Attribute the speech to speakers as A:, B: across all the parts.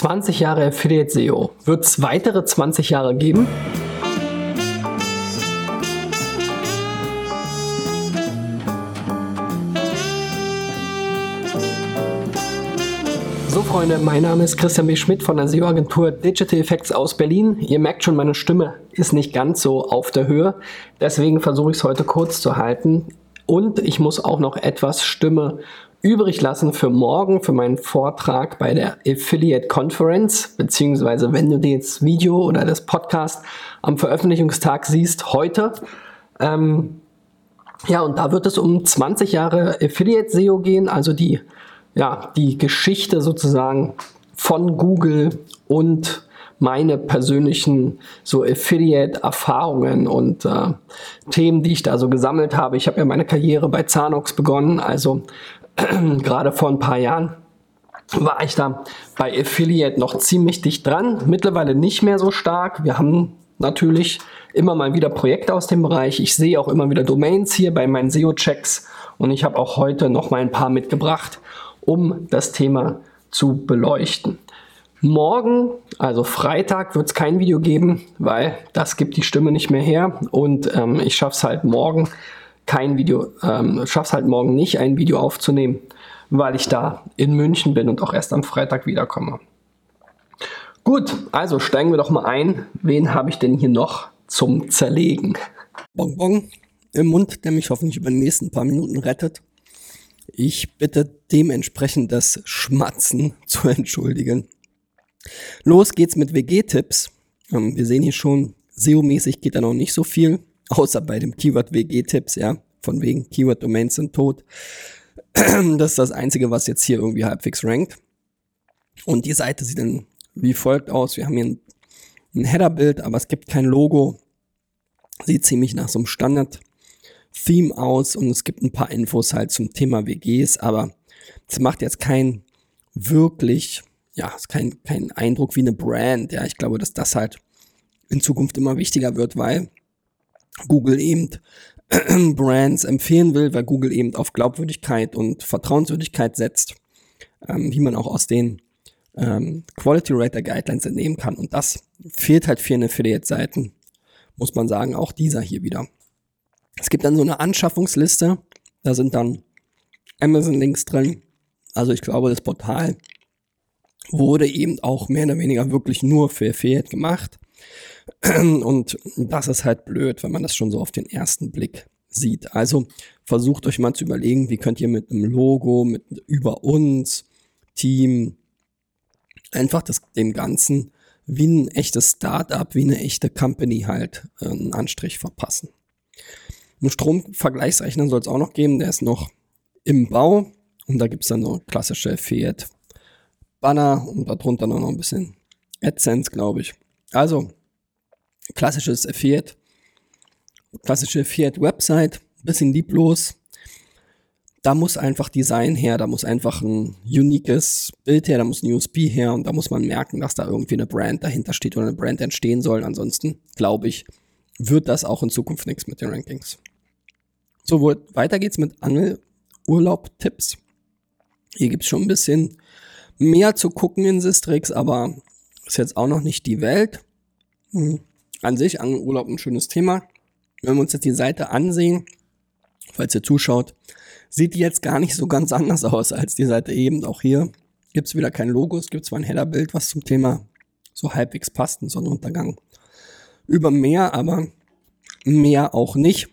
A: 20 Jahre Affiliate SEO. Wird es weitere 20 Jahre geben? So Freunde, mein Name ist Christian B. Schmidt von der SEO-Agentur Digital Effects aus Berlin. Ihr merkt schon, meine Stimme ist nicht ganz so auf der Höhe. Deswegen versuche ich es heute kurz zu halten. Und ich muss auch noch etwas Stimme übrig lassen für morgen, für meinen Vortrag bei der Affiliate Conference, beziehungsweise wenn du jetzt Video oder das Podcast am Veröffentlichungstag siehst, heute. Ähm, ja, und da wird es um 20 Jahre Affiliate SEO gehen, also die, ja, die Geschichte sozusagen von Google und meine persönlichen so Affiliate-Erfahrungen und äh, Themen, die ich da so gesammelt habe. Ich habe ja meine Karriere bei Zanox begonnen, also gerade vor ein paar Jahren war ich da bei Affiliate noch ziemlich dicht dran. Mittlerweile nicht mehr so stark. Wir haben natürlich immer mal wieder Projekte aus dem Bereich. Ich sehe auch immer wieder Domains hier bei meinen SEO-Checks und ich habe auch heute noch mal ein paar mitgebracht, um das Thema zu beleuchten. Morgen, also Freitag, wird es kein Video geben, weil das gibt die Stimme nicht mehr her und ähm, ich schaffe es halt morgen kein Video, ähm, schaff's halt morgen nicht, ein Video aufzunehmen, weil ich da in München bin und auch erst am Freitag wiederkomme. Gut, also steigen wir doch mal ein. Wen habe ich denn hier noch zum Zerlegen? Bonbon im Mund, der mich hoffentlich über die nächsten paar Minuten rettet. Ich bitte dementsprechend das Schmatzen zu entschuldigen. Los geht's mit WG-Tipps. Ähm, wir sehen hier schon, SEO-mäßig geht da noch nicht so viel außer bei dem Keyword WG-Tipps, ja, von wegen Keyword-Domains sind tot. Das ist das Einzige, was jetzt hier irgendwie halbwegs rankt. Und die Seite sieht dann wie folgt aus. Wir haben hier ein, ein Header-Bild, aber es gibt kein Logo. Sieht ziemlich nach so einem Standard-Theme aus und es gibt ein paar Infos halt zum Thema WGs, aber es macht jetzt kein wirklich, ja, es ist kein, kein Eindruck wie eine Brand. Ja, ich glaube, dass das halt in Zukunft immer wichtiger wird, weil Google eben Brands empfehlen will, weil Google eben auf Glaubwürdigkeit und Vertrauenswürdigkeit setzt, ähm, wie man auch aus den ähm, Quality Rater Guidelines entnehmen kann. Und das fehlt halt vielen Affiliate-Seiten, muss man sagen, auch dieser hier wieder. Es gibt dann so eine Anschaffungsliste, da sind dann Amazon-Links drin. Also ich glaube, das Portal wurde eben auch mehr oder weniger wirklich nur für Affiliate gemacht. Und das ist halt blöd, wenn man das schon so auf den ersten Blick sieht. Also versucht euch mal zu überlegen, wie könnt ihr mit einem Logo, mit über uns, Team, einfach das, dem Ganzen wie ein echtes Startup, wie eine echte Company halt äh, einen Anstrich verpassen. Einen Stromvergleichsrechner soll es auch noch geben, der ist noch im Bau und da gibt es dann so klassische Fiat Banner und darunter noch ein bisschen AdSense, glaube ich. Also klassisches Fiat, klassische Fiat-Website, bisschen lieblos. Da muss einfach Design her, da muss einfach ein uniques Bild her, da muss ein USB her und da muss man merken, dass da irgendwie eine Brand dahinter steht oder eine Brand entstehen soll. Ansonsten, glaube ich, wird das auch in Zukunft nichts mit den Rankings. So, weiter geht's mit Angelurlaub-Tipps. Hier gibt's schon ein bisschen mehr zu gucken in Sistrix, aber ist jetzt auch noch nicht die Welt. Hm an sich, an Urlaub ein schönes Thema. Wenn wir uns jetzt die Seite ansehen, falls ihr zuschaut, sieht die jetzt gar nicht so ganz anders aus als die Seite eben. Auch hier gibt es wieder kein Logo, es gibt zwar ein Header-Bild, was zum Thema so halbwegs passt, ein Sonnenuntergang über Meer, aber mehr auch nicht.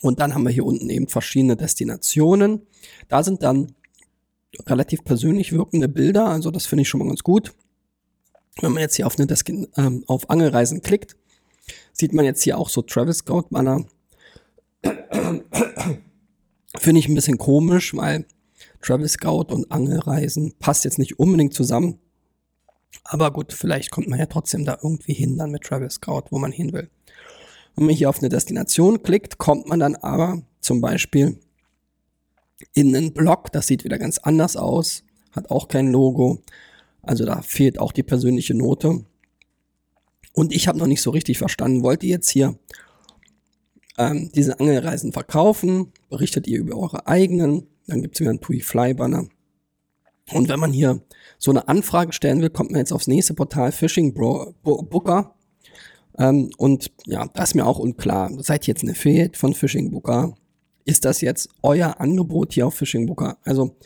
A: Und dann haben wir hier unten eben verschiedene Destinationen. Da sind dann relativ persönlich wirkende Bilder, also das finde ich schon mal ganz gut. Wenn man jetzt hier auf, eine Desk ähm, auf Angelreisen klickt, sieht man jetzt hier auch so Travis Scout Banner. Finde ich ein bisschen komisch, weil Travis Scout und Angelreisen passt jetzt nicht unbedingt zusammen. Aber gut, vielleicht kommt man ja trotzdem da irgendwie hin dann mit Travis Scout, wo man hin will. Wenn man hier auf eine Destination klickt, kommt man dann aber zum Beispiel in einen Blog, das sieht wieder ganz anders aus, hat auch kein Logo, also da fehlt auch die persönliche Note. Und ich habe noch nicht so richtig verstanden, wollt ihr jetzt hier ähm, diese Angelreisen verkaufen? Berichtet ihr über eure eigenen? Dann gibt es wieder einen TUI Fly Banner. Und wenn man hier so eine Anfrage stellen will, kommt man jetzt aufs nächste Portal Phishing Bro Booker. Ähm, und ja, das ist mir auch unklar. Seid ihr jetzt eine Affiliate von Phishing Booker? Ist das jetzt euer Angebot hier auf Phishing Booker? Also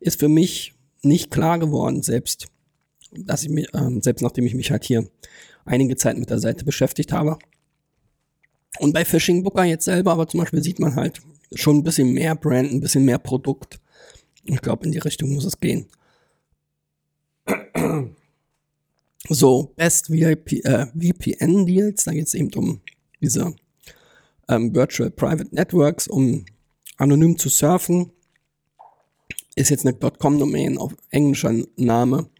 A: ist für mich nicht klar geworden, selbst, dass ich mich, ähm, selbst nachdem ich mich halt hier einige Zeit mit der Seite beschäftigt habe. Und bei Phishing Booker jetzt selber, aber zum Beispiel sieht man halt schon ein bisschen mehr Brand, ein bisschen mehr Produkt. Ich glaube, in die Richtung muss es gehen. So, Best VIP, äh, VPN Deals, da geht es eben um diese ähm, Virtual Private Networks, um anonym zu surfen. Ist jetzt eine .com-Domain auf englischer Name.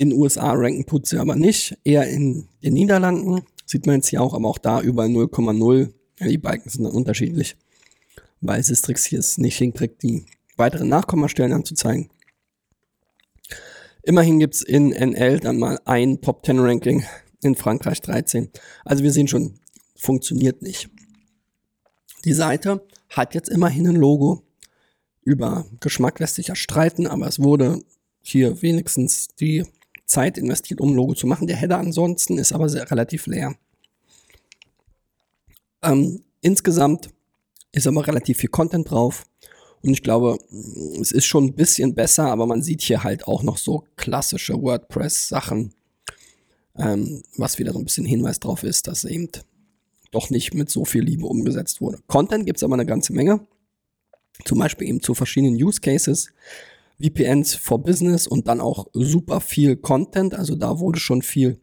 A: In USA ranken tut sie aber nicht, eher in den Niederlanden. Sieht man jetzt hier auch, aber auch da über 0,0. Ja, die Balken sind dann unterschiedlich, weil Sistrix hier es nicht hinkriegt, die weiteren Nachkommastellen anzuzeigen. Immerhin gibt's in NL dann mal ein Top 10 Ranking, in Frankreich 13. Also wir sehen schon, funktioniert nicht. Die Seite hat jetzt immerhin ein Logo. Über Geschmack lässt sich ja streiten, aber es wurde hier wenigstens die Zeit investiert, um ein Logo zu machen. Der Header ansonsten ist aber sehr relativ leer. Ähm, insgesamt ist aber relativ viel Content drauf. Und ich glaube, es ist schon ein bisschen besser, aber man sieht hier halt auch noch so klassische WordPress-Sachen, ähm, was wieder so ein bisschen Hinweis drauf ist, dass eben doch nicht mit so viel Liebe umgesetzt wurde. Content gibt es aber eine ganze Menge. Zum Beispiel eben zu verschiedenen Use Cases, VPNs for Business und dann auch super viel Content. Also da wurde schon viel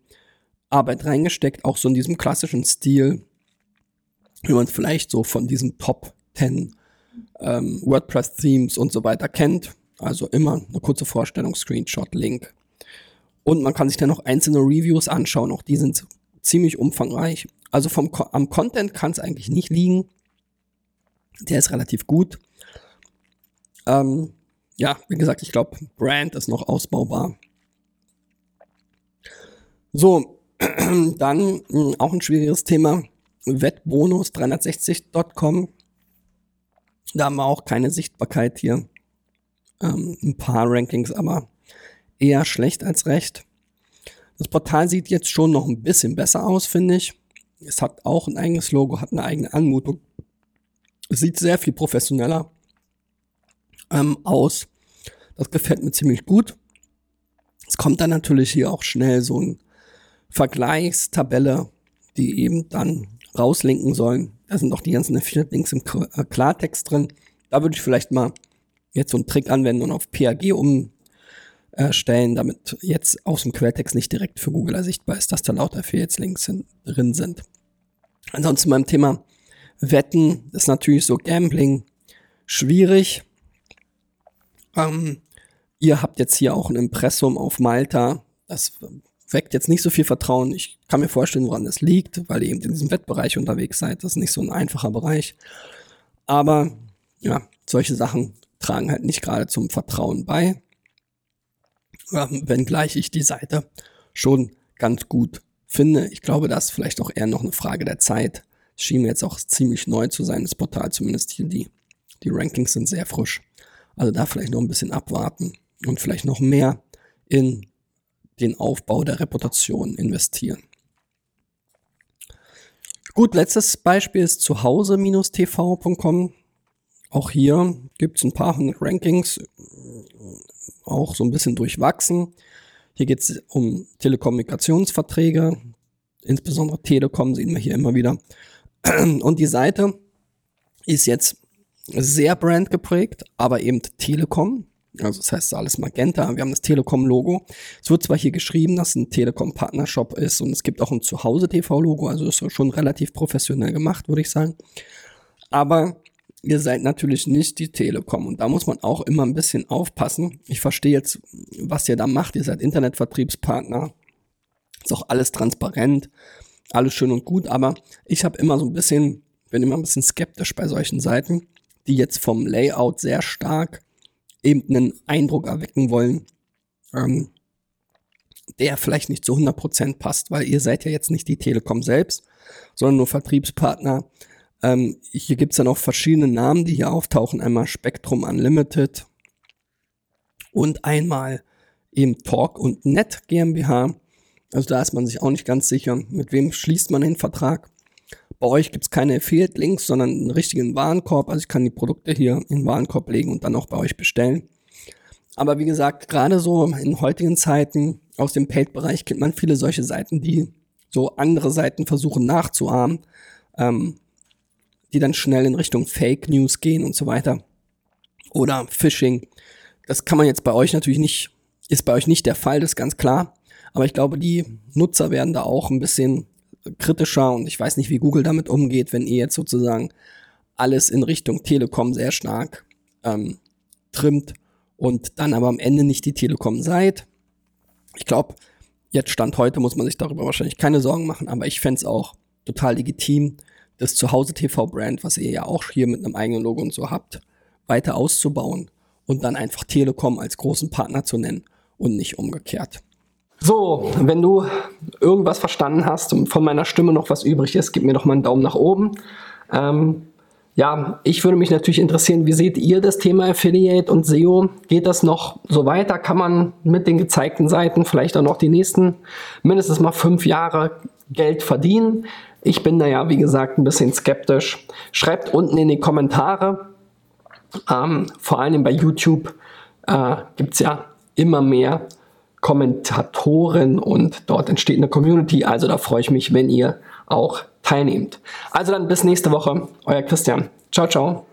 A: Arbeit reingesteckt, auch so in diesem klassischen Stil, wie man es vielleicht so von diesen Top 10 ähm, WordPress-Themes und so weiter kennt. Also immer eine kurze Vorstellung, Screenshot, Link. Und man kann sich dann noch einzelne Reviews anschauen. Auch die sind ziemlich umfangreich. Also vom, am Content kann es eigentlich nicht liegen. Der ist relativ gut. Ähm, ja, wie gesagt, ich glaube, Brand ist noch ausbaubar. So, dann hm, auch ein schwieriges Thema. Wettbonus360.com da haben wir auch keine Sichtbarkeit hier. Ähm, ein paar Rankings, aber eher schlecht als recht. Das Portal sieht jetzt schon noch ein bisschen besser aus, finde ich. Es hat auch ein eigenes Logo, hat eine eigene Anmutung. Es sieht sehr viel professioneller ähm, aus. Das gefällt mir ziemlich gut. Es kommt dann natürlich hier auch schnell so ein Vergleichstabelle, die eben dann rauslinken sollen. Da sind auch die ganzen Affiliate-Links im äh, Klartext drin. Da würde ich vielleicht mal jetzt so einen Trick anwenden und auf PAG umstellen, damit jetzt aus dem Quelltext nicht direkt für Google sichtbar ist, dass da lauter Affiliates-Links drin sind. Ansonsten beim Thema Wetten ist natürlich so Gambling schwierig. Ähm, ihr habt jetzt hier auch ein Impressum auf Malta. Das weckt jetzt nicht so viel Vertrauen. Ich kann mir vorstellen, woran das liegt, weil ihr eben in diesem Wettbereich unterwegs seid. Das ist nicht so ein einfacher Bereich. Aber ja, solche Sachen tragen halt nicht gerade zum Vertrauen bei. Ähm, wenngleich ich die Seite schon ganz gut finde. Ich glaube, das ist vielleicht auch eher noch eine Frage der Zeit. Es schien mir jetzt auch ziemlich neu zu sein, das Portal, zumindest hier die, die Rankings sind sehr frisch. Also da vielleicht noch ein bisschen abwarten und vielleicht noch mehr in den Aufbau der Reputation investieren. Gut, letztes Beispiel ist zuhause-tv.com. Auch hier gibt es ein paar hundert Rankings, auch so ein bisschen durchwachsen. Hier geht es um Telekommunikationsverträge, insbesondere Telekom sehen wir hier immer wieder. Und die Seite ist jetzt sehr brandgeprägt, aber eben Telekom. Also das heißt alles Magenta. Wir haben das Telekom-Logo. Es wird zwar hier geschrieben, dass es ein Telekom-Partnershop ist und es gibt auch ein Zuhause-TV-Logo, also ist schon relativ professionell gemacht, würde ich sagen. Aber ihr seid natürlich nicht die Telekom und da muss man auch immer ein bisschen aufpassen. Ich verstehe jetzt, was ihr da macht. Ihr seid Internetvertriebspartner. Ist auch alles transparent, alles schön und gut, aber ich habe immer so ein bisschen, bin immer ein bisschen skeptisch bei solchen Seiten, die jetzt vom Layout sehr stark eben einen Eindruck erwecken wollen, ähm, der vielleicht nicht zu 100% passt, weil ihr seid ja jetzt nicht die Telekom selbst, sondern nur Vertriebspartner. Ähm, hier gibt's dann auch verschiedene Namen, die hier auftauchen. Einmal Spectrum Unlimited und einmal eben Talk und Net GmbH. Also da ist man sich auch nicht ganz sicher, mit wem schließt man den Vertrag. Bei euch gibt es keine Affiliate-Links, sondern einen richtigen Warenkorb. Also ich kann die Produkte hier in den Warenkorb legen und dann auch bei euch bestellen. Aber wie gesagt, gerade so in heutigen Zeiten aus dem Paid-Bereich kennt man viele solche Seiten, die so andere Seiten versuchen nachzuahmen, ähm, die dann schnell in Richtung Fake News gehen und so weiter. Oder Phishing. Das kann man jetzt bei euch natürlich nicht, ist bei euch nicht der Fall, das ist ganz klar. Aber ich glaube, die Nutzer werden da auch ein bisschen kritischer und ich weiß nicht, wie Google damit umgeht, wenn ihr jetzt sozusagen alles in Richtung Telekom sehr stark ähm, trimmt und dann aber am Ende nicht die Telekom seid. Ich glaube, jetzt Stand heute muss man sich darüber wahrscheinlich keine Sorgen machen, aber ich fände es auch total legitim, das Zuhause TV-Brand, was ihr ja auch hier mit einem eigenen Logo und so habt, weiter auszubauen und dann einfach Telekom als großen Partner zu nennen und nicht umgekehrt. So, wenn du irgendwas verstanden hast und von meiner Stimme noch was übrig ist, gib mir doch mal einen Daumen nach oben. Ähm, ja, ich würde mich natürlich interessieren, wie seht ihr das Thema Affiliate und SEO? Geht das noch so weiter? Kann man mit den gezeigten Seiten vielleicht auch noch die nächsten mindestens mal fünf Jahre Geld verdienen? Ich bin da ja, wie gesagt, ein bisschen skeptisch. Schreibt unten in die Kommentare. Ähm, vor allem bei YouTube äh, gibt es ja immer mehr Kommentatoren und dort entsteht eine Community. Also da freue ich mich, wenn ihr auch teilnehmt. Also dann bis nächste Woche. Euer Christian. Ciao, ciao.